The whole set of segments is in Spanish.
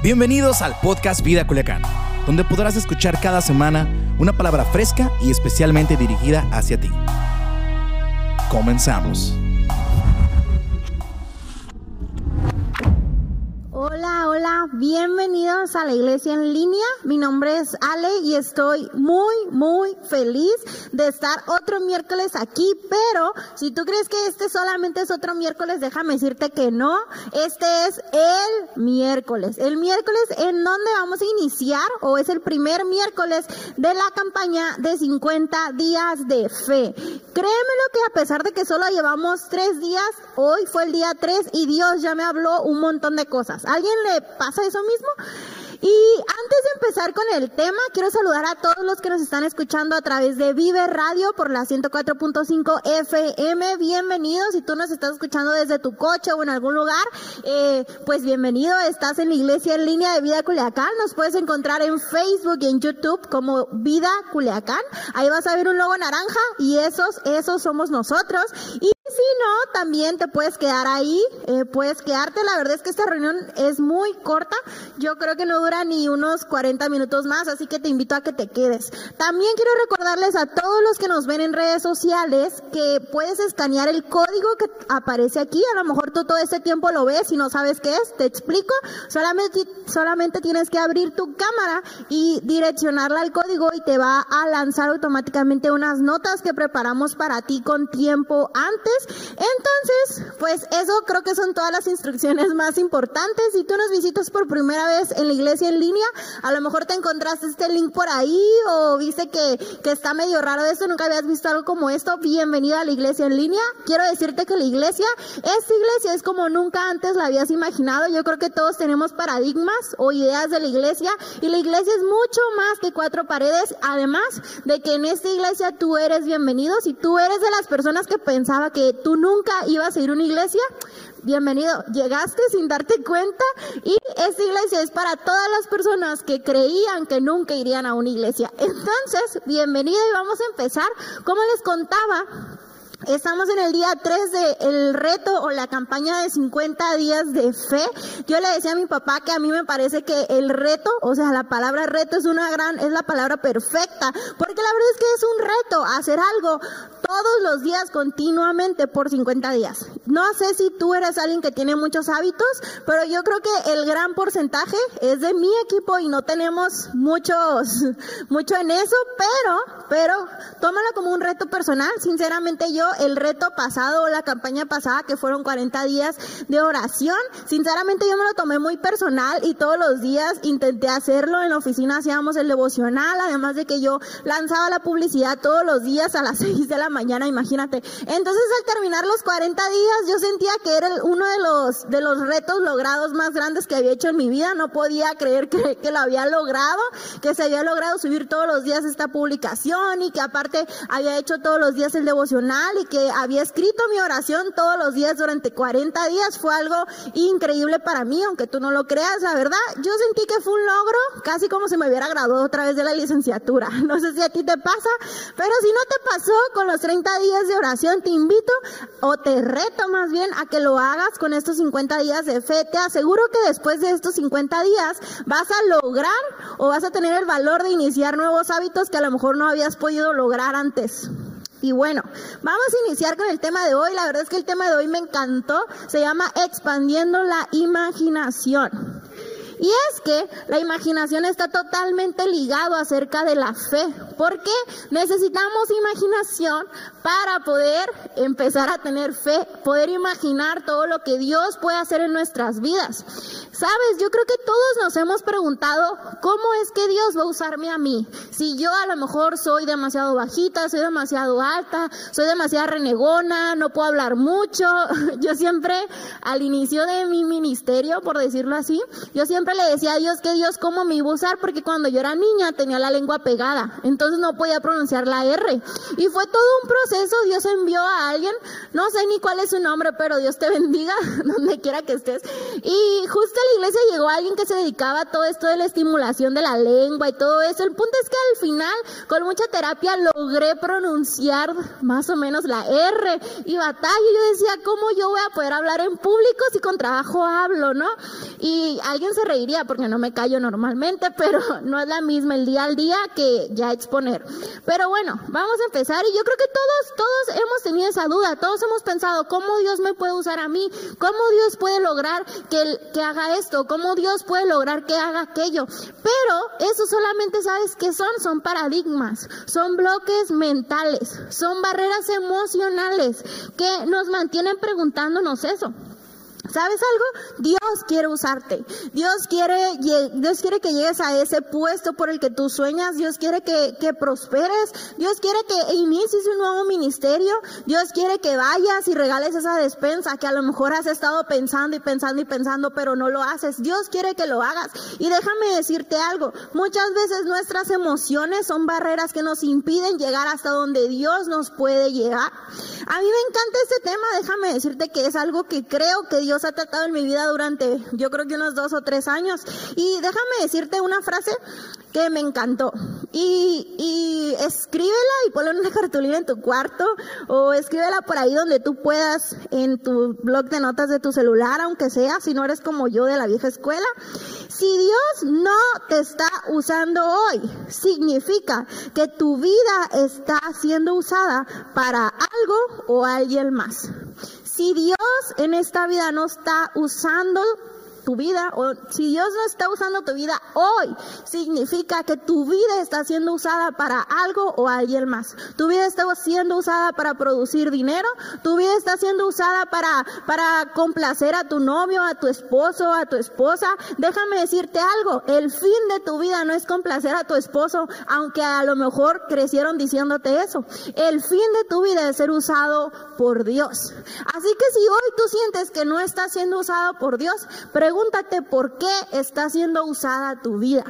Bienvenidos al podcast Vida Culiacán, donde podrás escuchar cada semana una palabra fresca y especialmente dirigida hacia ti. Comenzamos. Bienvenidos a la iglesia en línea. Mi nombre es Ale y estoy muy, muy feliz de estar otro miércoles aquí, pero si tú crees que este solamente es otro miércoles, déjame decirte que no, este es el miércoles. El miércoles en donde vamos a iniciar, o es el primer miércoles de la campaña de 50 días de fe. Créemelo que a pesar de que solo llevamos tres días, hoy fue el día 3 y Dios ya me habló un montón de cosas alguien le pasa eso mismo? Y antes de empezar con el tema, quiero saludar a todos los que nos están escuchando a través de Vive Radio por la 104.5 FM. Bienvenidos. Si tú nos estás escuchando desde tu coche o en algún lugar, eh, pues bienvenido. Estás en la iglesia en línea de Vida Culiacán. Nos puedes encontrar en Facebook y en YouTube como Vida Culiacán. Ahí vas a ver un logo naranja y esos, esos somos nosotros. Si no, también te puedes quedar ahí, eh, puedes quedarte. La verdad es que esta reunión es muy corta. Yo creo que no dura ni unos 40 minutos más, así que te invito a que te quedes. También quiero recordarles a todos los que nos ven en redes sociales que puedes escanear el código que aparece aquí. A lo mejor tú todo este tiempo lo ves y no sabes qué es. Te explico. Solamente, solamente tienes que abrir tu cámara y direccionarla al código y te va a lanzar automáticamente unas notas que preparamos para ti con tiempo antes entonces, pues eso creo que son todas las instrucciones más importantes. Si tú nos visitas por primera vez en la iglesia en línea, a lo mejor te encontraste este link por ahí o viste que, que está medio raro esto, nunca habías visto algo como esto. Bienvenido a la iglesia en línea. Quiero decirte que la iglesia, esta iglesia es como nunca antes la habías imaginado. Yo creo que todos tenemos paradigmas o ideas de la iglesia y la iglesia es mucho más que cuatro paredes. Además de que en esta iglesia tú eres bienvenido. Si tú eres de las personas que pensaba que tú nunca ibas a ir a una iglesia, bienvenido. Llegaste sin darte cuenta y esta iglesia es para todas las personas que creían que nunca irían a una iglesia. Entonces, bienvenido y vamos a empezar. Como les contaba, Estamos en el día 3 del reto o la campaña de 50 días de fe. Yo le decía a mi papá que a mí me parece que el reto, o sea, la palabra reto es una gran, es la palabra perfecta, porque la verdad es que es un reto hacer algo todos los días continuamente por 50 días. No sé si tú eres alguien que tiene muchos hábitos, pero yo creo que el gran porcentaje es de mi equipo y no tenemos muchos, mucho en eso, pero, pero tómalo como un reto personal. Sinceramente yo el reto pasado o la campaña pasada, que fueron 40 días de oración. Sinceramente yo me lo tomé muy personal y todos los días intenté hacerlo. En la oficina hacíamos el devocional, además de que yo lanzaba la publicidad todos los días a las 6 de la mañana, imagínate. Entonces al terminar los 40 días yo sentía que era uno de los, de los retos logrados más grandes que había hecho en mi vida. No podía creer que, que lo había logrado, que se había logrado subir todos los días esta publicación y que aparte había hecho todos los días el devocional y que había escrito mi oración todos los días durante 40 días fue algo increíble para mí, aunque tú no lo creas, la verdad. Yo sentí que fue un logro, casi como si me hubiera graduado otra vez de la licenciatura. No sé si a ti te pasa, pero si no te pasó con los 30 días de oración, te invito o te reto más bien a que lo hagas con estos 50 días de fe. Te aseguro que después de estos 50 días vas a lograr o vas a tener el valor de iniciar nuevos hábitos que a lo mejor no habías podido lograr antes. Y bueno, vamos a iniciar con el tema de hoy. La verdad es que el tema de hoy me encantó. Se llama Expandiendo la imaginación. Y es que la imaginación está totalmente ligado acerca de la fe, porque necesitamos imaginación para poder empezar a tener fe, poder imaginar todo lo que Dios puede hacer en nuestras vidas. Sabes, yo creo que todos nos hemos preguntado cómo es que Dios va a usarme a mí. Si yo a lo mejor soy demasiado bajita, soy demasiado alta, soy demasiado renegona, no puedo hablar mucho. Yo siempre al inicio de mi ministerio, por decirlo así, yo siempre le decía a Dios que Dios cómo me iba a usar porque cuando yo era niña tenía la lengua pegada. Entonces no podía pronunciar la R. Y fue todo un proceso, Dios envió a alguien, no sé ni cuál es su nombre, pero Dios te bendiga donde quiera que estés. Y justo a la iglesia llegó alguien que se dedicaba a todo esto de la estimulación de la lengua y todo eso. El punto es que al final, con mucha terapia, logré pronunciar más o menos la R y batalla. Yo decía, ¿cómo yo voy a poder hablar en público si con trabajo hablo, no? Y alguien se reiría porque no me callo normalmente, pero no es la misma el día al día que ya exponer. Pero bueno, vamos a empezar y yo creo que todos, todos hemos tenido esa duda, todos hemos pensado, ¿cómo Dios me puede usar a mí? ¿Cómo Dios puede lograr que, que haga esto? ¿Cómo Dios puede lograr que haga aquello? Pero eso solamente sabes que son, son paradigmas, son bloques mentales, son barreras emocionales que nos mantienen preguntándonos eso. ¿Sabes algo? Dios quiere usarte. Dios quiere, Dios quiere que llegues a ese puesto por el que tú sueñas. Dios quiere que, que prosperes. Dios quiere que inicies un nuevo ministerio. Dios quiere que vayas y regales esa despensa que a lo mejor has estado pensando y pensando y pensando, pero no lo haces. Dios quiere que lo hagas. Y déjame decirte algo. Muchas veces nuestras emociones son barreras que nos impiden llegar hasta donde Dios nos puede llegar. A mí me encanta este tema. Déjame decirte que es algo que creo que Dios ha tratado en mi vida durante yo creo que unos dos o tres años. Y déjame decirte una frase que me encantó. Y, y escríbela y ponla en una cartulina en tu cuarto o escríbela por ahí donde tú puedas en tu blog de notas de tu celular, aunque sea, si no eres como yo de la vieja escuela. Si Dios no te está usando hoy, significa que tu vida está siendo usada para algo o alguien más. Si Dios en esta vida no está usando tu vida, o si Dios no está usando tu vida hoy, significa que tu vida está siendo usada para algo o alguien más. Tu vida está siendo usada para producir dinero, tu vida está siendo usada para, para complacer a tu novio, a tu esposo, a tu esposa. Déjame decirte algo, el fin de tu vida no es complacer a tu esposo, aunque a lo mejor crecieron diciéndote eso. El fin de tu vida es ser usado por Dios. Así que si hoy tú sientes que no estás siendo usado por Dios, pregúntate pregúntate por qué está siendo usada tu vida.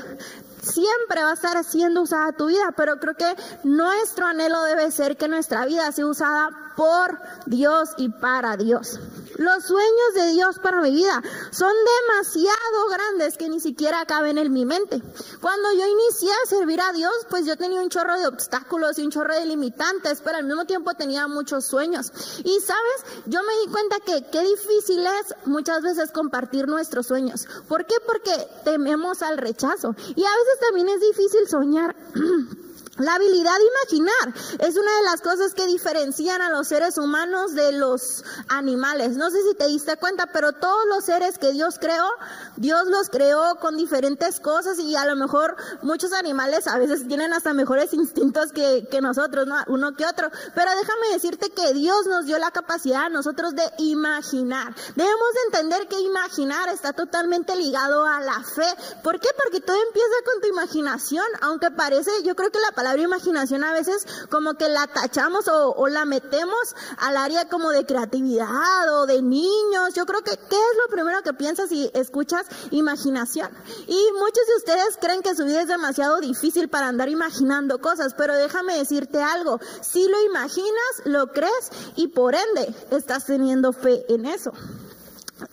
Siempre va a estar siendo usada tu vida, pero creo que nuestro anhelo debe ser que nuestra vida sea usada por Dios y para Dios. Los sueños de Dios para mi vida son demasiado grandes que ni siquiera caben en mi mente. Cuando yo inicié a servir a Dios, pues yo tenía un chorro de obstáculos y un chorro de limitantes, pero al mismo tiempo tenía muchos sueños. Y sabes, yo me di cuenta que qué difícil es muchas veces compartir nuestros sueños. ¿Por qué? Porque tememos al rechazo. Y a veces también es difícil soñar. La habilidad de imaginar es una de las cosas que diferencian a los seres humanos de los animales. No sé si te diste cuenta, pero todos los seres que Dios creó, Dios los creó con diferentes cosas y a lo mejor muchos animales a veces tienen hasta mejores instintos que, que nosotros, ¿no? uno que otro. Pero déjame decirte que Dios nos dio la capacidad a nosotros de imaginar. Debemos de entender que imaginar está totalmente ligado a la fe. ¿Por qué? Porque todo empieza con tu imaginación, aunque parece, yo creo que la palabra palabra imaginación a veces como que la tachamos o, la metemos al área como de creatividad o de niños. Yo creo que, ¿qué es lo primero que piensas si escuchas imaginación? Y muchos de ustedes creen que su vida es demasiado difícil para andar imaginando cosas, pero déjame decirte algo. Si lo imaginas, lo crees y por ende estás teniendo fe en eso.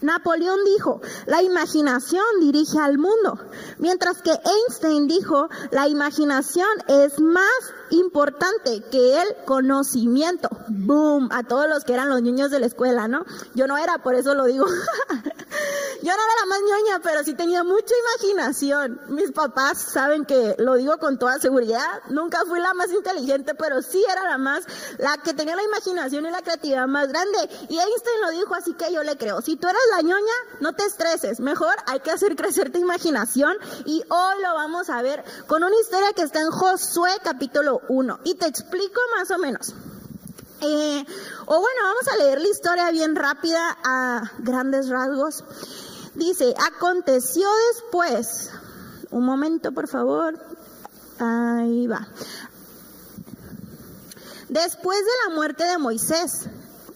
Napoleón dijo, la imaginación dirige al mundo, mientras que Einstein dijo, la imaginación es más importante que el conocimiento. Boom, a todos los que eran los niños de la escuela, ¿no? Yo no era, por eso lo digo. Yo no era la más ñoña, pero sí tenía mucha imaginación. Mis papás saben que lo digo con toda seguridad. Nunca fui la más inteligente, pero sí era la más, la que tenía la imaginación y la creatividad más grande. Y Einstein lo dijo, así que yo le creo. Si tú eres la ñoña, no te estreses. Mejor hay que hacer crecer tu imaginación. Y hoy lo vamos a ver con una historia que está en Josué capítulo 1. Y te explico más o menos. Eh, o bueno, vamos a leer la historia bien rápida a grandes rasgos. Dice, aconteció después, un momento por favor, ahí va. Después de la muerte de Moisés,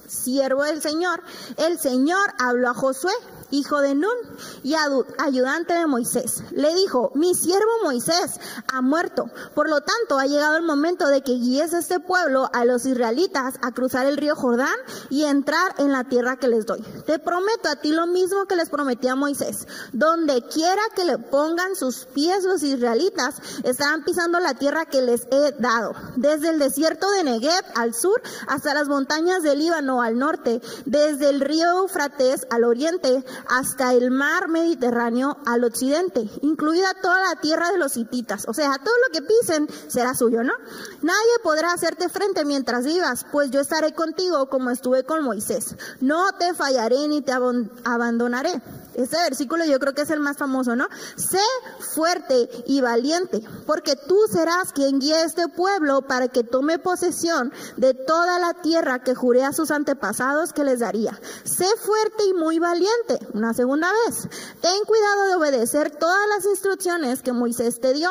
siervo del Señor, el Señor habló a Josué hijo de Nun y ayudante de Moisés. Le dijo, mi siervo Moisés ha muerto. Por lo tanto, ha llegado el momento de que guíes a este pueblo, a los israelitas, a cruzar el río Jordán y entrar en la tierra que les doy. Te prometo a ti lo mismo que les prometí a Moisés. Donde quiera que le pongan sus pies los israelitas, estarán pisando la tierra que les he dado. Desde el desierto de Negev al sur hasta las montañas del Líbano al norte, desde el río Eufrates al oriente hasta el mar Mediterráneo al occidente, incluida toda la tierra de los hititas. O sea, todo lo que pisen será suyo, ¿no? Nadie podrá hacerte frente mientras vivas, pues yo estaré contigo como estuve con Moisés. No te fallaré ni te abandonaré. Este versículo yo creo que es el más famoso, ¿no? Sé fuerte y valiente, porque tú serás quien guíe a este pueblo para que tome posesión de toda la tierra que juré a sus antepasados que les daría. Sé fuerte y muy valiente. Una segunda vez. Ten cuidado de obedecer todas las instrucciones que Moisés te dio.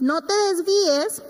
No te desvíes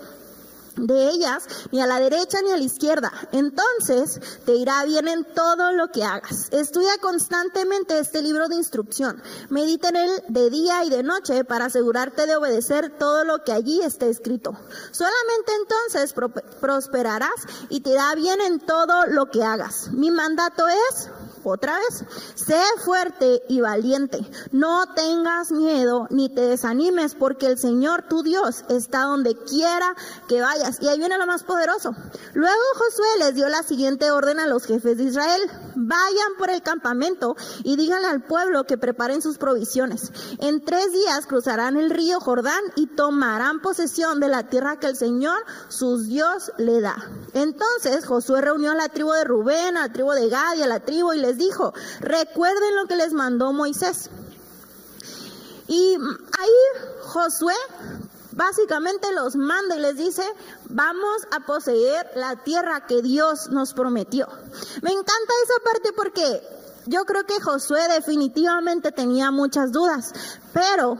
de ellas, ni a la derecha ni a la izquierda. Entonces te irá bien en todo lo que hagas. Estudia constantemente este libro de instrucción. Medita en él de día y de noche para asegurarte de obedecer todo lo que allí está escrito. Solamente entonces prosperarás y te irá bien en todo lo que hagas. Mi mandato es otra vez, sé fuerte y valiente. No tengas miedo ni te desanimes porque el Señor tu Dios está donde quiera que vayas. Y ahí viene lo más poderoso. Luego Josué les dio la siguiente orden a los jefes de Israel. Vayan por el campamento y díganle al pueblo que preparen sus provisiones. En tres días cruzarán el río Jordán y tomarán posesión de la tierra que el Señor, sus Dios, le da. Entonces Josué reunió a la tribu de Rubén, a la tribu de Gad y a la tribu y les dijo, recuerden lo que les mandó Moisés. Y ahí Josué básicamente los manda y les dice, vamos a poseer la tierra que Dios nos prometió. Me encanta esa parte porque yo creo que Josué definitivamente tenía muchas dudas, pero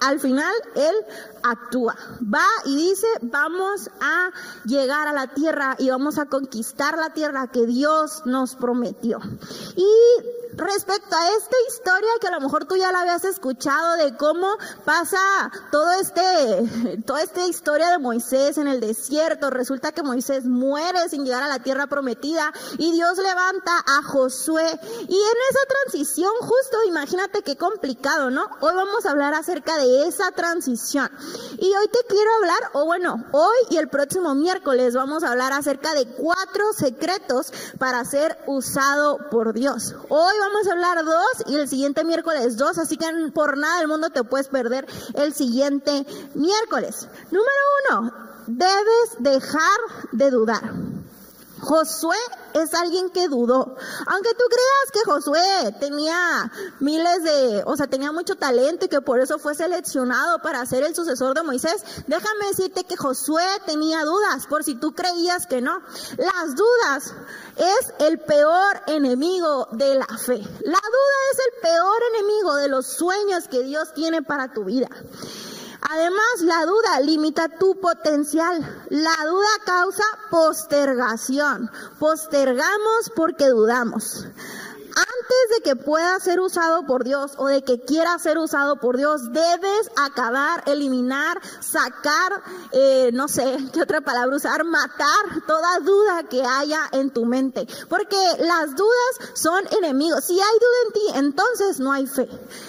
al final él actúa. Va y dice, vamos a llegar a la tierra y vamos a conquistar la tierra que Dios nos prometió. Y respecto a esta historia que a lo mejor tú ya la habías escuchado de cómo pasa todo este, toda esta historia de Moisés en el desierto. Resulta que Moisés muere sin llegar a la tierra prometida y Dios levanta a Josué. Y en esa transición, justo imagínate qué complicado, ¿no? Hoy vamos a hablar acerca de esa transición. Y hoy te quiero hablar, o bueno, hoy y el próximo miércoles vamos a hablar acerca de cuatro secretos para ser usado por Dios. Hoy vamos a hablar dos y el siguiente miércoles dos, así que por nada del mundo te puedes perder el siguiente miércoles. Número uno, debes dejar de dudar. Josué es alguien que dudó. Aunque tú creas que Josué tenía miles de, o sea, tenía mucho talento y que por eso fue seleccionado para ser el sucesor de Moisés, déjame decirte que Josué tenía dudas, por si tú creías que no. Las dudas es el peor enemigo de la fe. La duda es el peor enemigo de los sueños que Dios tiene para tu vida. Además, la duda limita tu potencial. La duda causa postergación. Postergamos porque dudamos antes de que pueda ser usado por Dios o de que quiera ser usado por Dios, debes acabar, eliminar, sacar, eh, no sé qué otra palabra usar, matar toda duda que haya en tu mente. Porque las dudas son enemigos. Si hay duda en ti, entonces no hay fe.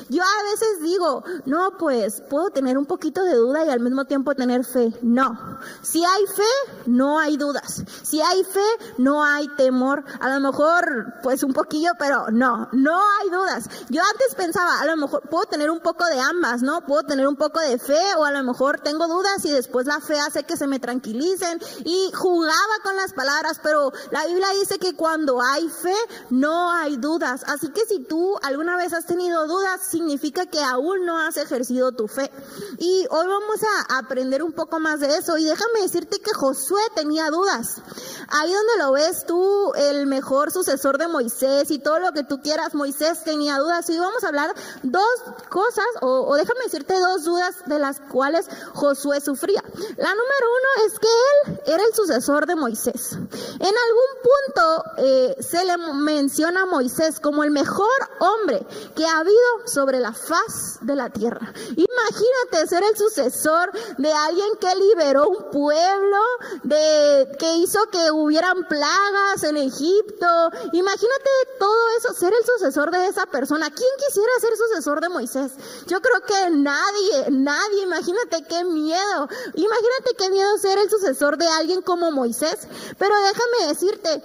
Yo a veces digo, no, pues puedo tener un poquito de duda y al mismo tiempo tener fe. No. Si hay fe, no hay dudas. Si hay fe, no hay temor. A lo mejor, pues un poquillo, pero no, no hay dudas. Yo antes pensaba, a lo mejor puedo tener un poco de ambas, ¿no? Puedo tener un poco de fe o a lo mejor tengo dudas y después la fe hace que se me tranquilicen y jugaba con las palabras, pero la Biblia dice que cuando hay fe no hay dudas. Así que si tú alguna vez has tenido dudas, significa que aún no has ejercido tu fe. Y hoy vamos a aprender un poco más de eso y déjame decirte que Josué tenía dudas. Ahí donde lo ves tú, el mejor sucesor de Moisés y todo lo que tú quieras, Moisés tenía dudas. Y vamos a hablar dos cosas, o, o déjame decirte dos dudas de las cuales Josué sufría. La número uno es que él era el sucesor de Moisés. En algún punto eh, se le menciona a Moisés como el mejor hombre que ha habido sobre la faz de la tierra. Imagínate ser el sucesor de alguien que liberó un pueblo, de que hizo que hubieran plagas en Egipto. Imagínate todo eso, ser el sucesor de esa persona. ¿Quién quisiera ser sucesor de Moisés? Yo creo que nadie, nadie. Imagínate qué miedo. Imagínate qué miedo ser el sucesor de alguien como Moisés. Pero déjame decirte,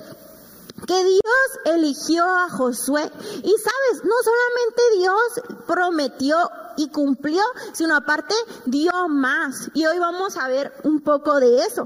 que Dios eligió a Josué. Y sabes, no solamente Dios prometió y cumplió, sino aparte dio más. Y hoy vamos a ver un poco de eso.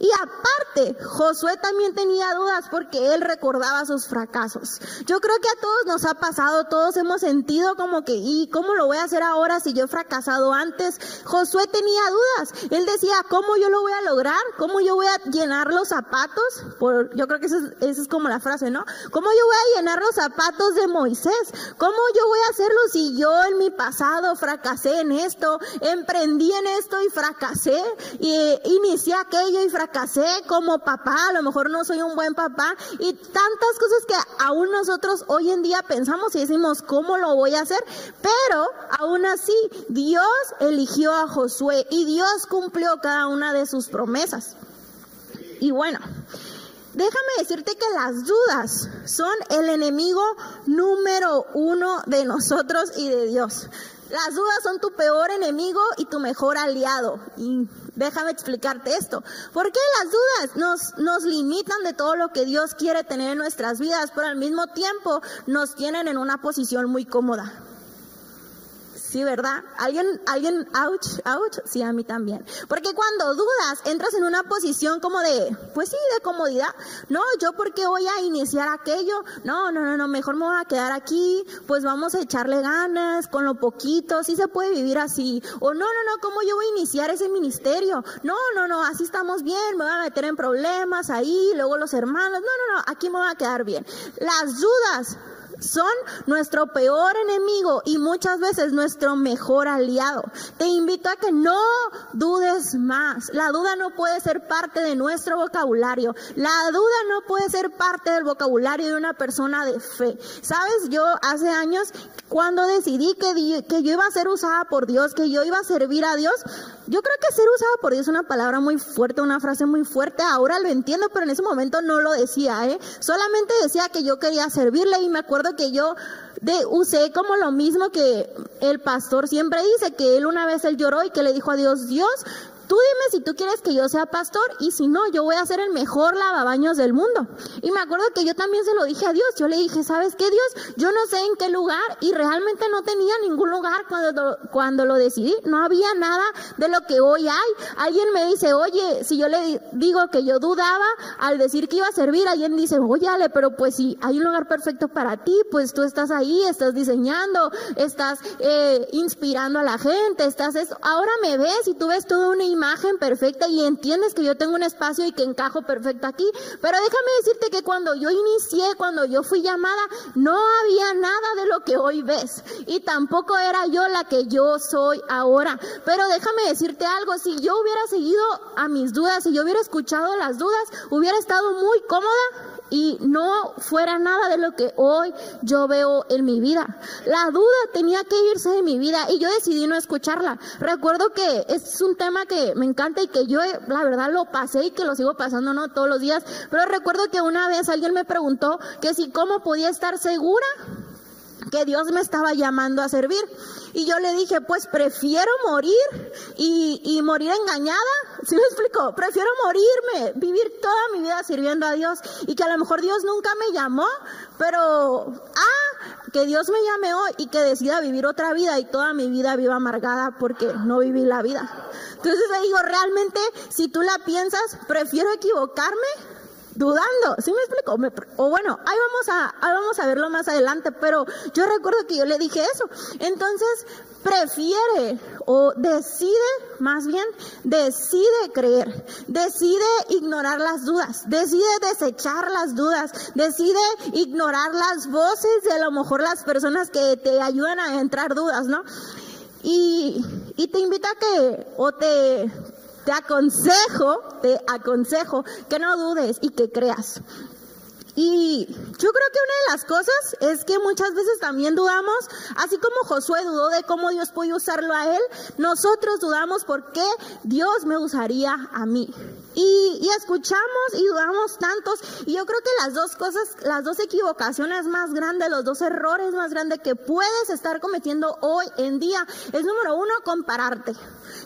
Y aparte, Josué también tenía dudas porque él recordaba sus fracasos. Yo creo que a todos nos ha pasado, todos hemos sentido como que, ¿y cómo lo voy a hacer ahora si yo he fracasado antes? Josué tenía dudas. Él decía, ¿cómo yo lo voy a lograr? ¿Cómo yo voy a llenar los zapatos? Por, yo creo que esa es, es como la frase, ¿no? ¿Cómo yo voy a llenar los zapatos de Moisés? ¿Cómo yo voy a hacerlo si yo en mi pasado fracasé en esto, emprendí en esto y fracasé, y inicié aquello y fracasé como papá, a lo mejor no soy un buen papá, y tantas cosas que aún nosotros hoy en día pensamos y decimos, ¿cómo lo voy a hacer? Pero aún así, Dios eligió a Josué y Dios cumplió cada una de sus promesas. Y bueno, déjame decirte que las dudas son el enemigo número uno de nosotros y de Dios. Las dudas son tu peor enemigo y tu mejor aliado. Y déjame explicarte esto. ¿Por qué las dudas nos, nos limitan de todo lo que Dios quiere tener en nuestras vidas, pero al mismo tiempo nos tienen en una posición muy cómoda? Sí, ¿verdad? ¿Alguien, alguien, ouch, ouch? Sí, a mí también. Porque cuando dudas, entras en una posición como de, pues sí, de comodidad. No, yo porque voy a iniciar aquello. No, no, no, no, mejor me voy a quedar aquí. Pues vamos a echarle ganas con lo poquito. Sí se puede vivir así. O no, no, no, ¿cómo yo voy a iniciar ese ministerio? No, no, no, así estamos bien. Me voy a meter en problemas ahí. Luego los hermanos. No, no, no, aquí me voy a quedar bien. Las dudas son nuestro peor enemigo y muchas veces nuestro mejor aliado. Te invito a que no dudes más. La duda no puede ser parte de nuestro vocabulario. La duda no puede ser parte del vocabulario de una persona de fe. Sabes, yo hace años cuando decidí que, que yo iba a ser usada por Dios, que yo iba a servir a Dios, yo creo que ser usada por Dios es una palabra muy fuerte, una frase muy fuerte. Ahora lo entiendo, pero en ese momento no lo decía, ¿eh? Solamente decía que yo quería servirle y me acuerdo que yo de, usé como lo mismo que el pastor siempre dice, que él una vez él lloró y que le dijo a Dios, Dios, Tú dime si tú quieres que yo sea pastor y si no, yo voy a ser el mejor lavabaños del mundo. Y me acuerdo que yo también se lo dije a Dios. Yo le dije, ¿sabes qué, Dios? Yo no sé en qué lugar y realmente no tenía ningún lugar cuando, cuando lo decidí. No había nada de lo que hoy hay. Alguien me dice, oye, si yo le digo que yo dudaba al decir que iba a servir, alguien dice, oye, pero pues si hay un lugar perfecto para ti, pues tú estás ahí, estás diseñando, estás eh, inspirando a la gente, estás eso. Ahora me ves y tú ves toda una imagen perfecta y entiendes que yo tengo un espacio y que encajo perfecto aquí. Pero déjame decirte que cuando yo inicié, cuando yo fui llamada, no había nada de lo que hoy ves. Y tampoco era yo la que yo soy ahora. Pero déjame decirte algo, si yo hubiera seguido a mis dudas, si yo hubiera escuchado las dudas, hubiera estado muy cómoda y no fuera nada de lo que hoy yo veo en mi vida. La duda tenía que irse de mi vida y yo decidí no escucharla. Recuerdo que es un tema que me encanta y que yo la verdad lo pasé y que lo sigo pasando no todos los días, pero recuerdo que una vez alguien me preguntó que si cómo podía estar segura que Dios me estaba llamando a servir. Y yo le dije, pues prefiero morir y, y morir engañada. ¿Sí me explico? Prefiero morirme, vivir toda mi vida sirviendo a Dios y que a lo mejor Dios nunca me llamó, pero, ah, que Dios me llame hoy y que decida vivir otra vida y toda mi vida viva amargada porque no viví la vida. Entonces le digo, realmente, si tú la piensas, prefiero equivocarme dudando, ¿sí me explico? o bueno, ahí vamos, a, ahí vamos a verlo más adelante, pero yo recuerdo que yo le dije eso. Entonces, prefiere o decide, más bien, decide creer, decide ignorar las dudas, decide desechar las dudas, decide ignorar las voces de a lo mejor las personas que te ayudan a entrar dudas, ¿no? Y, y te invita a que, o te, te aconsejo, te aconsejo que no dudes y que creas. Y yo creo que una de las cosas es que muchas veces también dudamos, así como Josué dudó de cómo Dios puede usarlo a él, nosotros dudamos por qué Dios me usaría a mí. Y, y, escuchamos y dudamos tantos. Y yo creo que las dos cosas, las dos equivocaciones más grandes, los dos errores más grandes que puedes estar cometiendo hoy en día es número uno, compararte.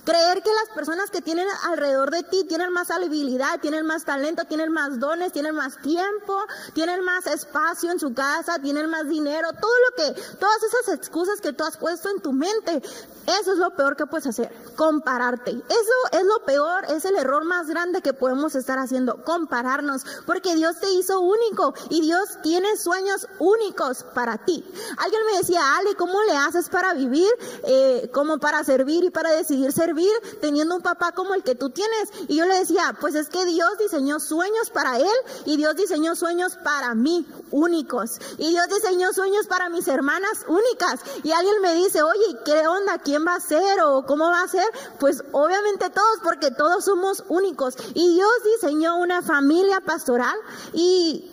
Creer que las personas que tienen alrededor de ti tienen más habilidad, tienen más talento, tienen más dones, tienen más tiempo, tienen más espacio en su casa, tienen más dinero, todo lo que, todas esas excusas que tú has puesto en tu mente, eso es lo peor que puedes hacer, compararte. Eso es lo peor, es el error más grande que podemos estar haciendo, compararnos, porque Dios te hizo único y Dios tiene sueños únicos para ti. Alguien me decía, Ale, ¿cómo le haces para vivir, eh, como para servir y para decidir servir teniendo un papá como el que tú tienes? Y yo le decía, pues es que Dios diseñó sueños para él y Dios diseñó sueños para mí únicos. Y Dios diseñó sueños para mis hermanas únicas. Y alguien me dice, oye, ¿qué onda? ¿Quién va a ser? ¿O cómo va a ser? Pues obviamente todos, porque todos somos únicos. Y Dios diseñó una familia pastoral y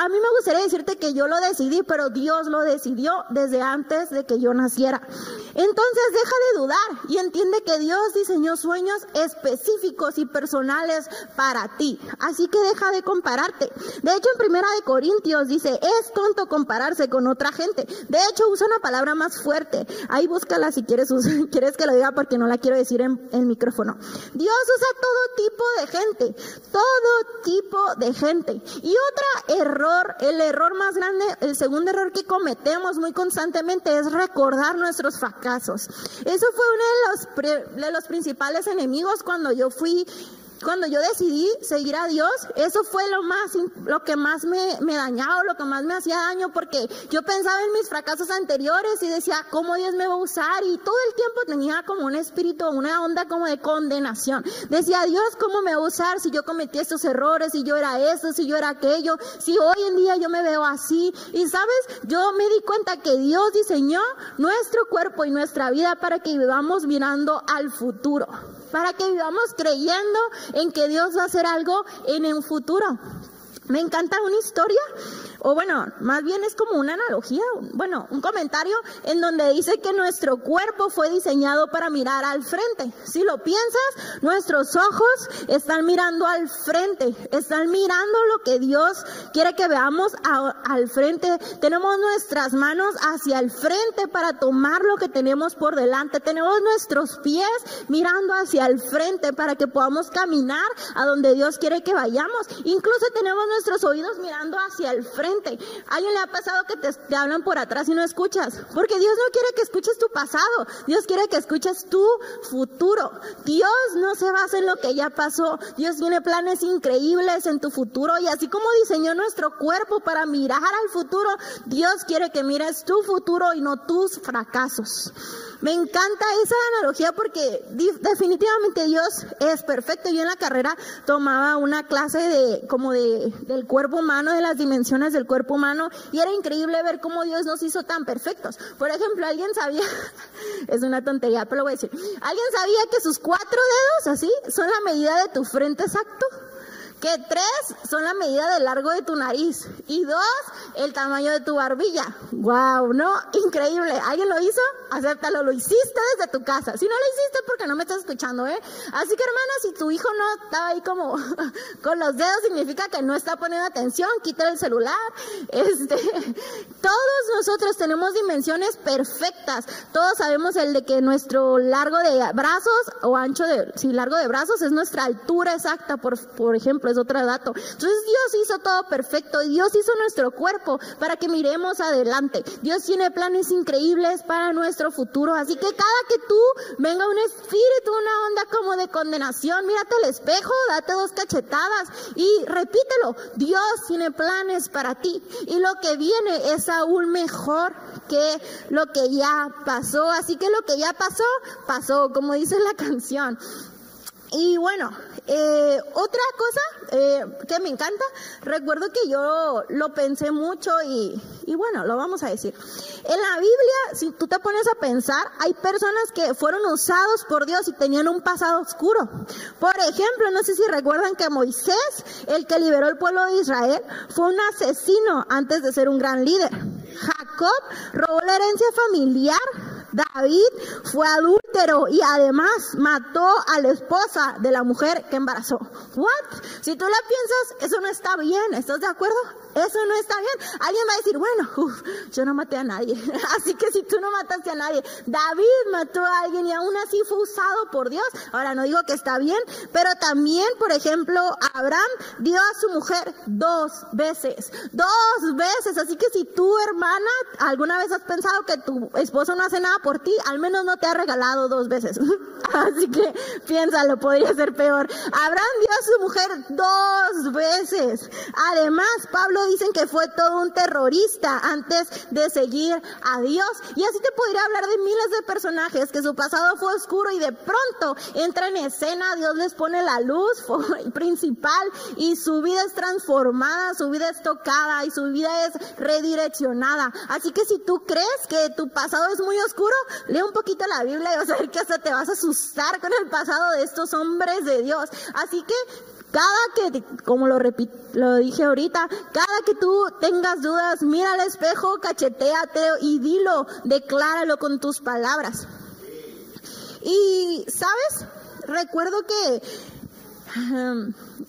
a mí me gustaría decirte que yo lo decidí, pero Dios lo decidió desde antes de que yo naciera. Entonces deja de dudar y entiende que Dios diseñó sueños específicos y personales para ti. Así que deja de compararte. De hecho, en Primera de Corintios dice, es tonto compararse con otra gente. De hecho, usa una palabra más fuerte. Ahí búscala si quieres, quieres que lo diga porque no la quiero decir en el micrófono. Dios usa todo tipo de gente, todo tipo de gente. Y otra error el error más grande, el segundo error que cometemos muy constantemente es recordar nuestros fracasos. Eso fue uno de los, principales enemigos cuando yo fui cuando yo decidí seguir a Dios, eso fue lo más, lo que más me, dañaba, lo que más me hacía daño, porque yo pensaba en mis fracasos anteriores y decía, ¿cómo Dios me va a usar? Y todo el tiempo tenía como un espíritu, una onda como de condenación. Decía, Dios, ¿cómo me va a usar si yo cometí estos errores, si yo era esto, si yo era aquello, si hoy en día yo me veo así? Y sabes, yo me di cuenta que Dios diseñó nuestro cuerpo y nuestra vida para que vivamos mirando al futuro para que vivamos creyendo en que Dios va a hacer algo en un futuro. Me encanta una historia, o bueno, más bien es como una analogía, bueno, un comentario en donde dice que nuestro cuerpo fue diseñado para mirar al frente. Si lo piensas, nuestros ojos están mirando al frente, están mirando lo que Dios quiere que veamos al frente. Tenemos nuestras manos hacia el frente para tomar lo que tenemos por delante. Tenemos nuestros pies mirando hacia el frente para que podamos caminar a donde Dios quiere que vayamos. Incluso tenemos oídos mirando hacia el frente. ¿A alguien le ha pasado que te, hablan por atrás y no escuchas? Porque Dios no quiere que escuches tu pasado, Dios quiere que escuches tu futuro. Dios no se basa en lo que ya pasó, Dios tiene planes increíbles en tu futuro y así como diseñó nuestro cuerpo para mirar al futuro, Dios quiere que mires tu futuro y no tus fracasos. Me encanta esa analogía porque definitivamente Dios es perfecto. Yo en la carrera tomaba una clase de como de del cuerpo humano, de las dimensiones del cuerpo humano y era increíble ver cómo Dios nos hizo tan perfectos. Por ejemplo, alguien sabía, es una tontería, pero lo voy a decir, alguien sabía que sus cuatro dedos así son la medida de tu frente exacto que tres son la medida del largo de tu nariz y dos, el tamaño de tu barbilla. ¡Wow! ¿No? Increíble. ¿Alguien lo hizo? Acéptalo, lo hiciste desde tu casa. Si no lo hiciste, porque no me estás escuchando, ¿eh? Así que, hermana, si tu hijo no estaba ahí como con los dedos, significa que no está poniendo atención, quita el celular. Este, todos nosotros tenemos dimensiones perfectas. Todos sabemos el de que nuestro largo de brazos o ancho de, si largo de brazos es nuestra altura exacta, por, por ejemplo es otro dato. Entonces Dios hizo todo perfecto Dios hizo nuestro cuerpo para que miremos adelante. Dios tiene planes increíbles para nuestro futuro, así que cada que tú venga un espíritu, una onda como de condenación, mírate al espejo, date dos cachetadas y repítelo. Dios tiene planes para ti y lo que viene es aún mejor que lo que ya pasó. Así que lo que ya pasó, pasó, como dice la canción. Y bueno, eh, otra cosa eh, que me encanta, recuerdo que yo lo pensé mucho y, y, bueno, lo vamos a decir. En la Biblia, si tú te pones a pensar, hay personas que fueron usados por Dios y tenían un pasado oscuro. Por ejemplo, no sé si recuerdan que Moisés, el que liberó el pueblo de Israel, fue un asesino antes de ser un gran líder. Jacob robó la herencia familiar David fue adúltero y además mató a la esposa de la mujer que embarazó. What? Si tú la piensas, eso no está bien. ¿Estás de acuerdo? Eso no está bien. Alguien va a decir, bueno, yo no maté a nadie. Así que si tú no mataste a nadie, David mató a alguien y aún así fue usado por Dios. Ahora no digo que está bien, pero también, por ejemplo, Abraham dio a su mujer dos veces. Dos veces. Así que si tu hermana alguna vez has pensado que tu esposo no hace nada por ti, al menos no te ha regalado dos veces. Así que piénsalo, podría ser peor. Abraham dio a su mujer dos veces. Además, Pablo dicen que fue todo un terrorista antes de seguir a Dios. Y así te podría hablar de miles de personajes que su pasado fue oscuro y de pronto entra en escena, Dios les pone la luz principal y su vida es transformada, su vida es tocada y su vida es redireccionada. Así que si tú crees que tu pasado es muy oscuro, lee un poquito la Biblia y vas que hasta te vas a asustar con el pasado de estos hombres de Dios. Así que cada que, como lo, lo dije ahorita, cada que tú tengas dudas, mira al espejo, cacheteate y dilo, decláralo con tus palabras. Y, ¿sabes? Recuerdo que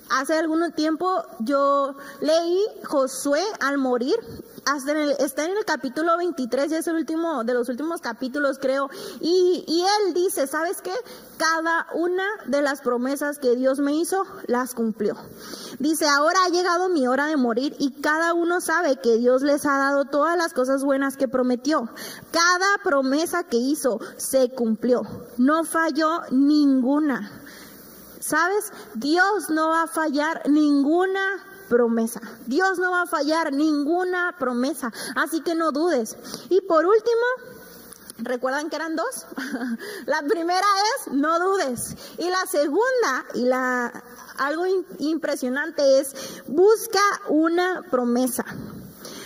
hace algún tiempo yo leí Josué al morir hasta está en el capítulo 23, y es el último de los últimos capítulos, creo. Y, y él dice, ¿sabes qué? Cada una de las promesas que Dios me hizo, las cumplió. Dice, ahora ha llegado mi hora de morir y cada uno sabe que Dios les ha dado todas las cosas buenas que prometió. Cada promesa que hizo se cumplió. No falló ninguna. ¿Sabes? Dios no va a fallar ninguna promesa. Dios no va a fallar ninguna promesa, así que no dudes. Y por último, ¿recuerdan que eran dos? la primera es no dudes. Y la segunda, y la algo impresionante es busca una promesa.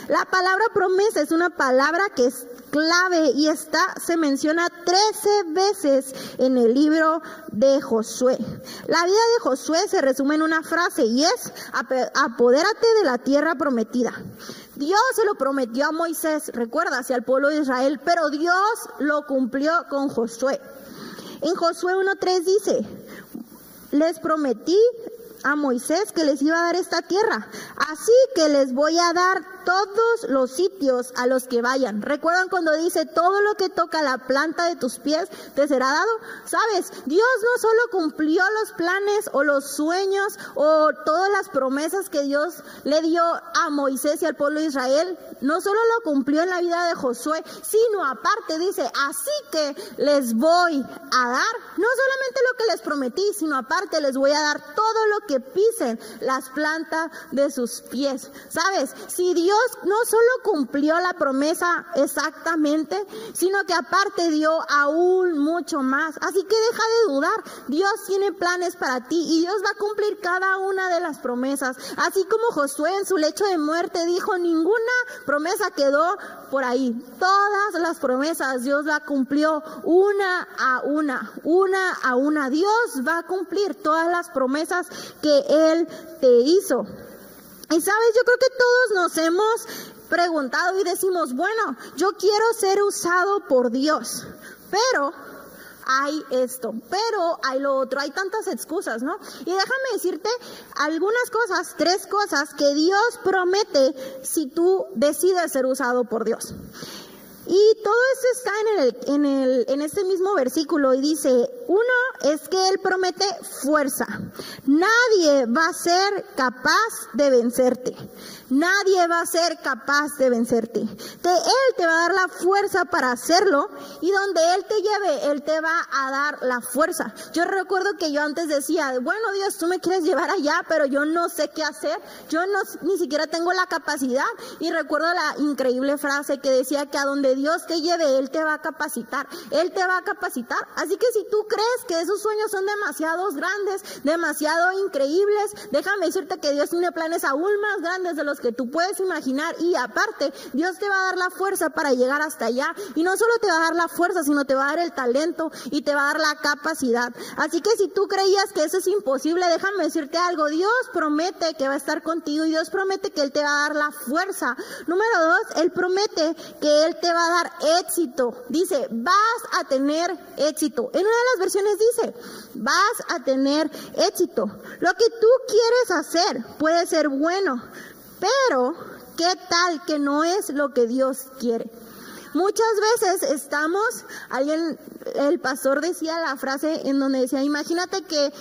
La palabra promesa es una palabra que es clave y esta se menciona 13 veces en el libro de Josué. La vida de Josué se resume en una frase y es apodérate de la tierra prometida. Dios se lo prometió a Moisés, recuerda, hacia el pueblo de Israel, pero Dios lo cumplió con Josué. En Josué 1.3 dice, les prometí a Moisés que les iba a dar esta tierra. Así que les voy a dar todos los sitios a los que vayan. ¿Recuerdan cuando dice todo lo que toca la planta de tus pies te será dado? Sabes, Dios no solo cumplió los planes o los sueños o todas las promesas que Dios le dio a Moisés y al pueblo de Israel, no solo lo cumplió en la vida de Josué, sino aparte dice, así que les voy a dar, no solamente lo que les prometí, sino aparte les voy a dar todo lo que pisen las plantas de sus pies. Sabes, si Dios no solo cumplió la promesa exactamente, sino que aparte dio aún mucho más. Así que deja de dudar, Dios tiene planes para ti y Dios va a cumplir cada una de las promesas. Así como Josué en su lecho de muerte dijo, ninguna promesa quedó por ahí. Todas las promesas Dios la cumplió una a una, una a una. Dios va a cumplir todas las promesas que Él te hizo. Y sabes, yo creo que todos nos hemos preguntado y decimos, bueno, yo quiero ser usado por Dios, pero hay esto, pero hay lo otro, hay tantas excusas, ¿no? Y déjame decirte algunas cosas, tres cosas que Dios promete si tú decides ser usado por Dios. Y todo esto está en, el, en, el, en este mismo versículo y dice, uno es que Él promete fuerza. Nadie va a ser capaz de vencerte. Nadie va a ser capaz de vencerte. él te va a dar la fuerza para hacerlo y donde Él te lleve, Él te va a dar la fuerza. Yo recuerdo que yo antes decía, bueno Dios, tú me quieres llevar allá, pero yo no sé qué hacer. Yo no, ni siquiera tengo la capacidad. Y recuerdo la increíble frase que decía que a donde Dios te lleve, Él te va a capacitar. Él te va a capacitar. Así que si tú crees que esos sueños son demasiado grandes, demasiado increíbles, déjame decirte que Dios tiene planes aún más grandes de los que tú puedes imaginar y aparte Dios te va a dar la fuerza para llegar hasta allá y no solo te va a dar la fuerza, sino te va a dar el talento y te va a dar la capacidad. Así que si tú creías que eso es imposible, déjame decirte algo, Dios promete que va a estar contigo y Dios promete que Él te va a dar la fuerza. Número dos, Él promete que Él te va a dar éxito. Dice, vas a tener éxito. En una de las versiones dice, vas a tener éxito. Lo que tú quieres hacer puede ser bueno, pero, ¿qué tal que no es lo que Dios quiere? Muchas veces estamos, alguien, el pastor decía la frase en donde decía, imagínate que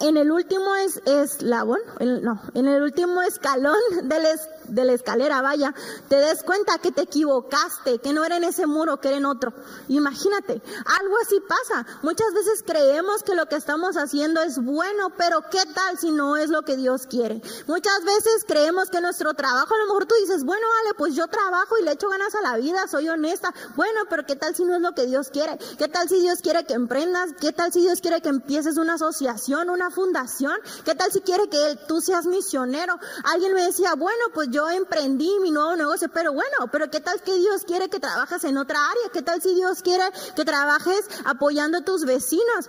en el último es, eslabón, no, en el último escalón del, de la escalera, vaya, te des cuenta que te equivocaste, que no era en ese muro, que era en otro. Imagínate, algo así pasa. Muchas veces creemos que lo que estamos haciendo es bueno, pero ¿qué tal si no es lo que Dios quiere? Muchas veces creemos que nuestro trabajo, a lo mejor tú dices, bueno, vale, pues yo trabajo y le echo ganas a la vida, soy honesta. Bueno, pero ¿qué tal si no es lo que Dios quiere? ¿Qué tal si Dios quiere que emprendas? ¿Qué tal si Dios quiere que empieces una asociación, una fundación? ¿Qué tal si quiere que tú seas misionero? Alguien me decía, bueno, pues yo emprendí mi nuevo negocio, pero bueno, pero ¿qué tal que Dios quiere que trabajes en otra área? ¿Qué tal si Dios quiere que trabajes apoyando a tus vecinos?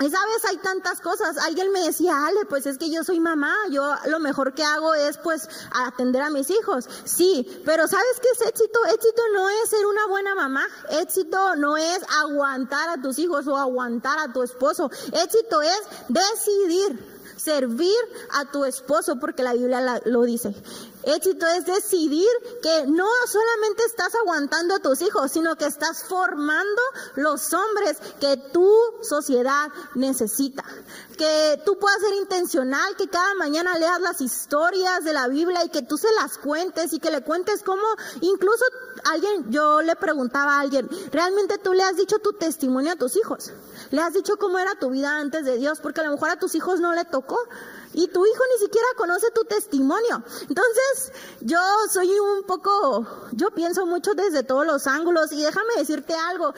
Y sabes, hay tantas cosas. Alguien me decía, Ale, pues es que yo soy mamá, yo lo mejor que hago es pues atender a mis hijos. Sí, pero ¿sabes qué es éxito? Éxito no es ser una buena mamá. Éxito no es aguantar a tus hijos o aguantar a tu esposo. Éxito es decidir servir a tu esposo, porque la Biblia lo dice. Éxito es decidir que no solamente estás aguantando a tus hijos, sino que estás formando los hombres que tu sociedad necesita. Que tú puedas ser intencional, que cada mañana leas las historias de la Biblia y que tú se las cuentes y que le cuentes cómo incluso alguien, yo le preguntaba a alguien, ¿realmente tú le has dicho tu testimonio a tus hijos? ¿Le has dicho cómo era tu vida antes de Dios? Porque a lo mejor a tus hijos no le tocó y tu hijo ni siquiera conoce tu testimonio. Entonces, yo soy un poco, yo pienso mucho desde todos los ángulos y déjame decirte algo.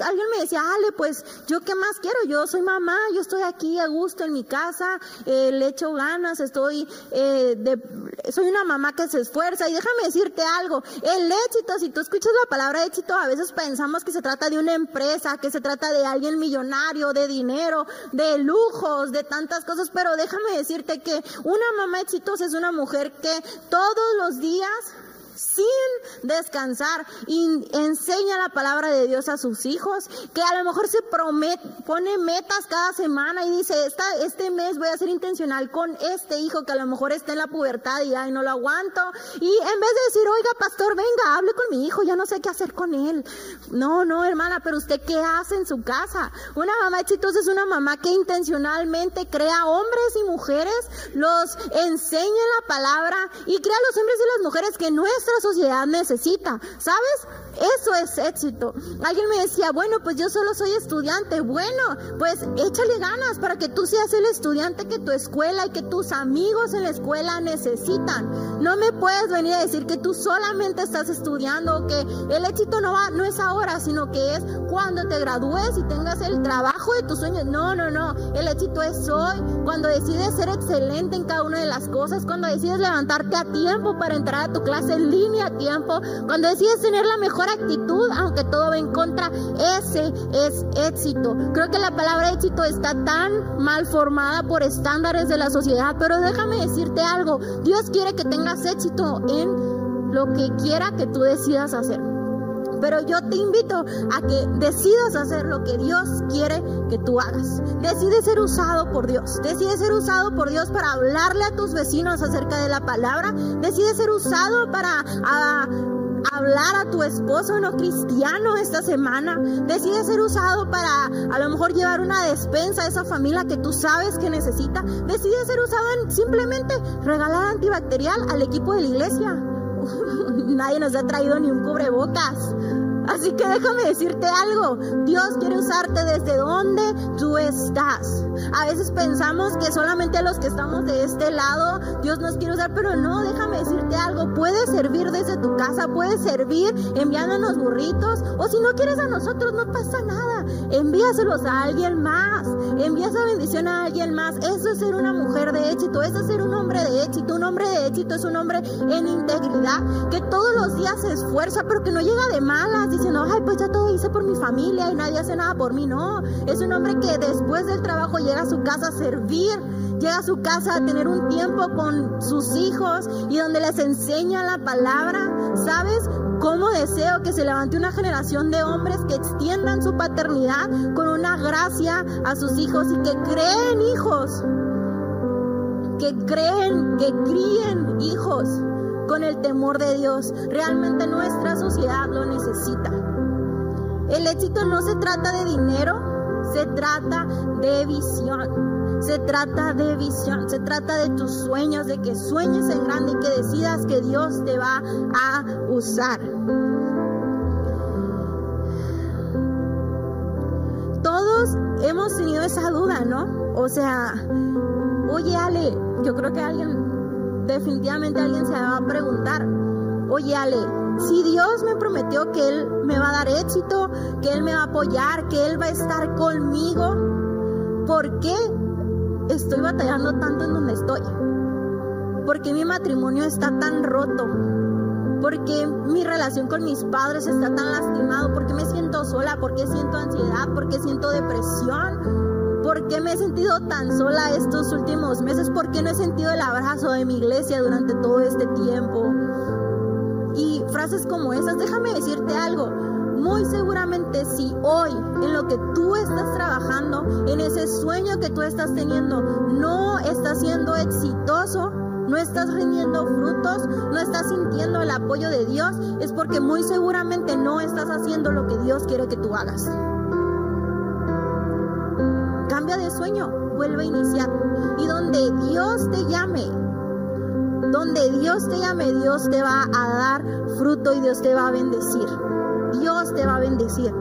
alguien me decía, Ale, pues yo qué más quiero, yo soy mamá, yo estoy aquí a gusto en mi casa, eh, le echo ganas, estoy, eh, de, soy una mamá que se esfuerza y déjame decirte algo, el éxito, si tú escuchas la palabra éxito, a veces pensamos que se trata de una empresa, que se trata de alguien millonario, de dinero, de lujos, de tantas cosas, pero déjame decir decirte que una mamá exitosa es una mujer que todos los días sin descansar y enseña la palabra de Dios a sus hijos, que a lo mejor se promete, pone metas cada semana y dice, Esta, este mes voy a ser intencional con este hijo que a lo mejor está en la pubertad y ay, no lo aguanto. Y en vez de decir, oiga, pastor, venga, hable con mi hijo, ya no sé qué hacer con él. No, no, hermana, pero usted qué hace en su casa? Una mamá exitosa es una mamá que intencionalmente crea hombres y mujeres, los enseña la palabra y crea a los hombres y las mujeres que nuestra sociedad necesita, ¿sabes? Eso es éxito. Alguien me decía, bueno, pues yo solo soy estudiante. Bueno, pues échale ganas para que tú seas el estudiante que tu escuela y que tus amigos en la escuela necesitan. No me puedes venir a decir que tú solamente estás estudiando, que el éxito no va, no es ahora, sino que es cuando te gradúes y tengas el trabajo de tus sueños. No, no, no. El éxito es hoy, cuando decides ser excelente en cada una de las cosas, cuando decides levantarte a tiempo para entrar a tu clase en línea a tiempo, cuando decides tener la mejor actitud, aunque todo va en contra, ese es éxito. Creo que la palabra éxito está tan mal formada por estándares de la sociedad, pero déjame decirte algo, Dios quiere que tengas éxito en lo que quiera que tú decidas hacer. Pero yo te invito a que decidas hacer lo que Dios quiere que tú hagas. Decide ser usado por Dios. Decide ser usado por Dios para hablarle a tus vecinos acerca de la palabra. Decide ser usado para hablar a tu esposo no cristiano esta semana. Decide ser usado para a lo mejor llevar una despensa a esa familia que tú sabes que necesita. Decide ser usado en simplemente regalar antibacterial al equipo de la iglesia. Nadie nos ha traído ni un cubrebocas. Así que déjame decirte algo, Dios quiere usarte desde donde tú estás. A veces pensamos que solamente los que estamos de este lado, Dios nos quiere usar, pero no, déjame decirte algo, puedes servir desde tu casa, puedes servir enviándonos burritos, o si no quieres a nosotros, no pasa nada, envíaselos a alguien más, envía esa bendición a alguien más. Eso es ser una mujer de éxito, eso es ser un hombre de éxito, un hombre de éxito es un hombre en integridad, que todos los días se esfuerza, pero que no llega de malas diciendo, ay, pues ya todo hice por mi familia y nadie hace nada por mí. No, es un hombre que después del trabajo llega a su casa a servir, llega a su casa a tener un tiempo con sus hijos y donde les enseña la palabra. ¿Sabes? ¿Cómo deseo que se levante una generación de hombres que extiendan su paternidad con una gracia a sus hijos y que creen hijos? Que creen, que críen hijos con el temor de Dios. Realmente nuestra sociedad lo necesita. El éxito no se trata de dinero, se trata de visión. Se trata de visión, se trata de tus sueños, de que sueñes en grande y que decidas que Dios te va a usar. Todos hemos tenido esa duda, ¿no? O sea, oye Ale, yo creo que alguien, definitivamente alguien se va a preguntar, oye Ale, si Dios me prometió que Él me va a dar éxito, que Él me va a apoyar, que Él va a estar conmigo, ¿por qué estoy batallando tanto en donde estoy? ¿Por qué mi matrimonio está tan roto? ¿Por qué mi relación con mis padres está tan lastimado? ¿Por qué me siento sola? ¿Por qué siento ansiedad? ¿Por qué siento depresión? ¿Por qué me he sentido tan sola estos últimos meses? ¿Por qué no he sentido el abrazo de mi iglesia durante todo este tiempo? Y frases como esas, déjame decirte algo, muy seguramente si hoy en lo que tú estás trabajando, en ese sueño que tú estás teniendo, no estás siendo exitoso, no estás rindiendo frutos, no estás sintiendo el apoyo de Dios, es porque muy seguramente no estás haciendo lo que Dios quiere que tú hagas. Cambia de sueño, vuelve a iniciar. Y donde Dios te llame, donde Dios te llame, Dios te va a dar fruto y Dios te va a bendecir. Dios te va a bendecir.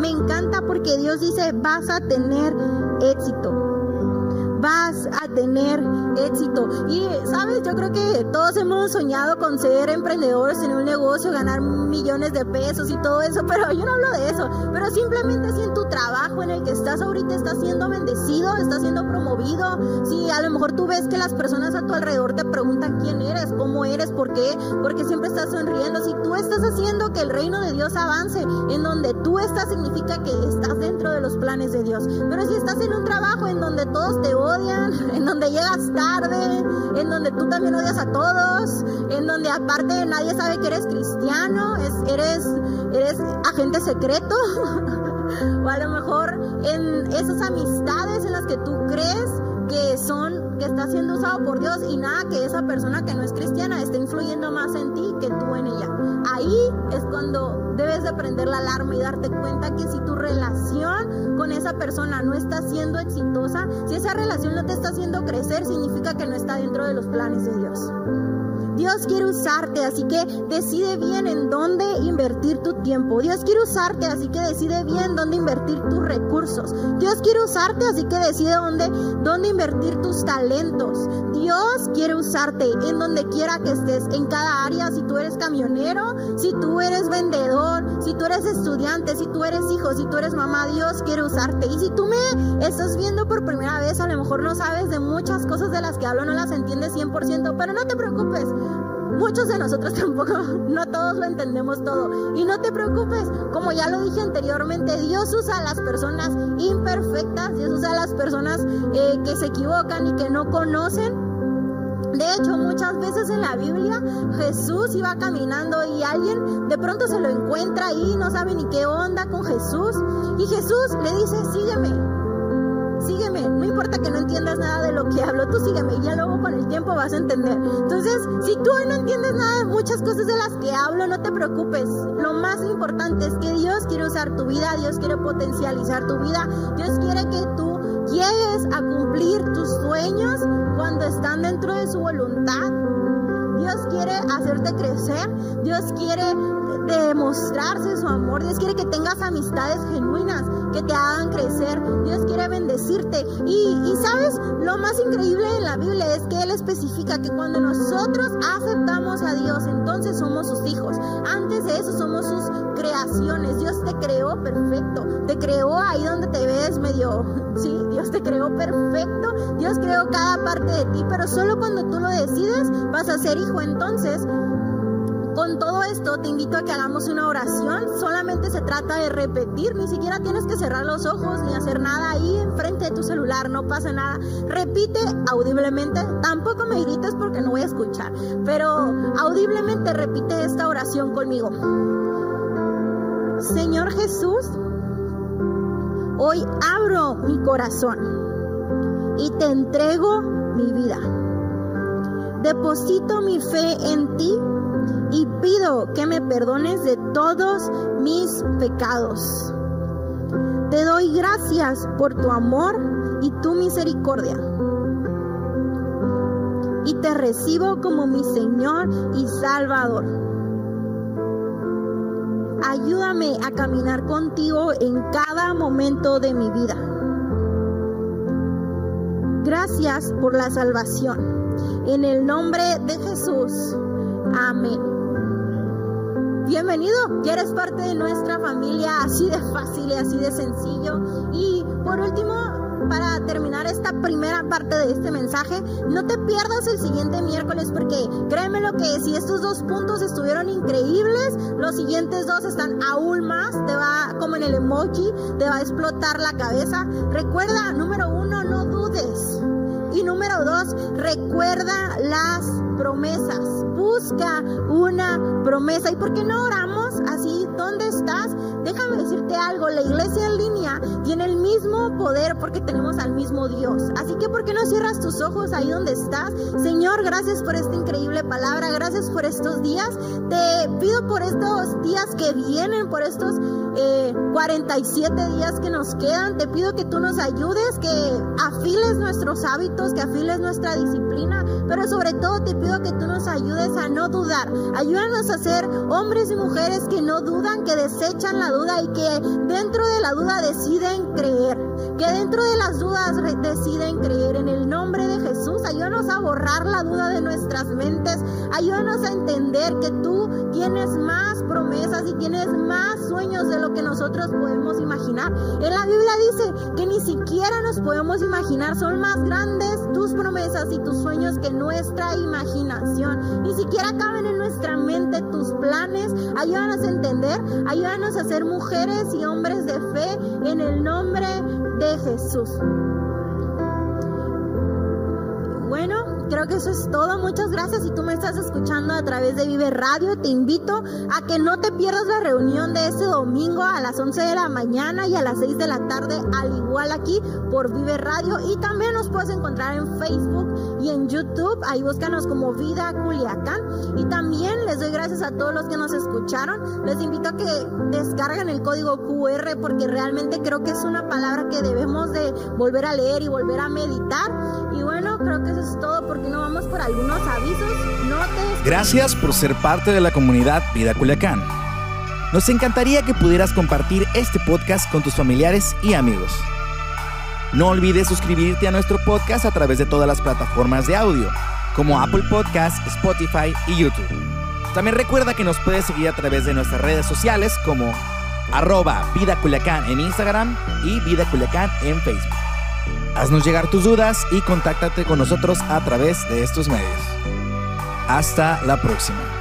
Me encanta porque Dios dice, vas a tener éxito vas a tener éxito. Y, ¿sabes? Yo creo que todos hemos soñado con ser emprendedores en un negocio, ganar millones de pesos y todo eso, pero yo no hablo de eso. Pero simplemente si en tu trabajo en el que estás ahorita estás siendo bendecido, estás siendo promovido, si a lo mejor tú ves que las personas a tu alrededor te preguntan quién eres, cómo eres, por qué, porque siempre estás sonriendo. Si tú estás haciendo que el reino de Dios avance, en donde tú estás significa que estás dentro de los planes de Dios. Pero si estás en un trabajo en donde todos te odian, en donde llegas tarde, en donde tú también odias a todos, en donde aparte nadie sabe que eres cristiano, eres, eres agente secreto, o a lo mejor en esas amistades en las que tú crees que son, que está siendo usado por Dios y nada que esa persona que no es cristiana esté influyendo más en ti que tú en ella. Ahí es cuando debes de prender la alarma y darte cuenta que si tu relación con esa persona no está siendo exitosa, si esa relación no te está haciendo crecer, significa que no está dentro de los planes de Dios. Dios quiere usarte, así que decide bien en dónde invertir tu tiempo. Dios quiere usarte, así que decide bien dónde invertir tus recursos. Dios quiere usarte, así que decide dónde, dónde invertir tus talentos. Dios quiere usarte en donde quiera que estés, en cada área, si tú eres camionero, si tú eres vendedor, si tú eres estudiante, si tú eres hijo, si tú eres mamá, Dios quiere usarte. Y si tú me estás viendo por primera vez, a lo mejor no sabes de muchas cosas de las que hablo, no las entiendes 100%, pero no te preocupes. Muchos de nosotros tampoco, no todos lo entendemos todo. Y no te preocupes, como ya lo dije anteriormente, Dios usa a las personas imperfectas, Dios usa a las personas eh, que se equivocan y que no conocen. De hecho, muchas veces en la Biblia Jesús iba caminando y alguien de pronto se lo encuentra ahí, no sabe ni qué onda con Jesús. Y Jesús le dice, sígueme, sígueme, no importa que no entiendas nada de lo que hablo, tú sígueme y ya luego con el tiempo vas a entender. Entonces, si tú hoy no entiendes nada de muchas cosas de las que hablo, no te preocupes. Lo más importante es que Dios quiere usar tu vida, Dios quiere potencializar tu vida, Dios quiere que tú llegues a cumplir tus sueños cuando están dentro de su voluntad. Dios quiere hacerte crecer, Dios quiere demostrarse su amor, Dios quiere que tengas amistades genuinas que te hagan crecer, Dios quiere bendecirte. Y, sabes, lo más increíble en la Biblia es que Él especifica que cuando nosotros aceptamos a Dios, entonces somos sus hijos. Antes de eso somos sus creaciones. Dios te creó perfecto, te creó ahí donde te ves medio, sí, Dios te creó perfecto, Dios creó cada parte de ti, pero solo cuando tú lo decides vas a ser hijo. Entonces, con todo esto te invito a que hagamos una oración. Solamente se trata de repetir, ni siquiera tienes que cerrar los ojos ni hacer nada ahí enfrente de tu celular, no pasa nada. Repite audiblemente, tampoco me grites porque no voy a escuchar, pero audiblemente repite esta oración conmigo. Señor Jesús, hoy abro mi corazón y te entrego mi vida. Deposito mi fe en ti y pido que me perdones de todos mis pecados. Te doy gracias por tu amor y tu misericordia. Y te recibo como mi Señor y Salvador. Ayúdame a caminar contigo en cada momento de mi vida. Gracias por la salvación. En el nombre de Jesús. Amén. Bienvenido, ya eres parte de nuestra familia, así de fácil y así de sencillo. Y por último, para terminar esta primera parte de este mensaje, no te pierdas el siguiente miércoles porque créeme lo que si estos dos puntos estuvieron increíbles, los siguientes dos están aún más, te va como en el emoji, te va a explotar la cabeza. Recuerda, número uno, no dudes. Y número dos, recuerda las promesas. Busca una promesa. ¿Y por qué no oramos así? ¿Dónde estás? Déjame decirte algo, la iglesia en línea tiene el mismo poder porque tenemos al mismo Dios. Así que ¿por qué no cierras tus ojos ahí donde estás? Señor, gracias por esta increíble palabra, gracias por estos días. Te pido por estos días que vienen, por estos 47 eh, días que nos quedan. Te pido que tú nos ayudes, que afiles nuestros hábitos, que afiles nuestra disciplina, pero sobre todo te pido que tú nos ayudes a no dudar. Ayúdanos a ser hombres y mujeres que no dudan, que desechan la duda y que dentro de la duda deciden creer. Que dentro de las dudas deciden creer en el nombre de Jesús. Ayúdanos a borrar la duda de nuestras mentes. Ayúdanos a entender que tú tienes más promesas y tienes más sueños de lo que nosotros podemos imaginar. En la Biblia dice que ni siquiera nos podemos imaginar. Son más grandes tus promesas y tus sueños que nuestra imaginación. Ni siquiera caben en nuestra mente tus planes. Ayúdanos a entender. Ayúdanos a ser mujeres y hombres de fe en el nombre de Jesús. Bueno, creo que eso es todo. Muchas gracias. Si tú me estás escuchando a través de Vive Radio, te invito a que no te pierdas la reunión de este domingo a las 11 de la mañana y a las 6 de la tarde, al igual aquí por Vive Radio. Y también nos puedes encontrar en Facebook y en YouTube. Ahí búscanos como Vida Culiacán. Y también les doy gracias a todos los que nos escucharon. Les invito a que descarguen el código QR porque realmente creo que es una palabra que debemos de volver a leer y volver a meditar. Bueno, creo que eso es todo porque no vamos por algunos avisos. Gracias por ser parte de la comunidad Vida Culiacán. Nos encantaría que pudieras compartir este podcast con tus familiares y amigos. No olvides suscribirte a nuestro podcast a través de todas las plataformas de audio, como Apple Podcast, Spotify y YouTube. También recuerda que nos puedes seguir a través de nuestras redes sociales como arroba Vida Culiacán en Instagram y Vida Culiacán en Facebook. Haznos llegar tus dudas y contáctate con nosotros a través de estos medios. Hasta la próxima.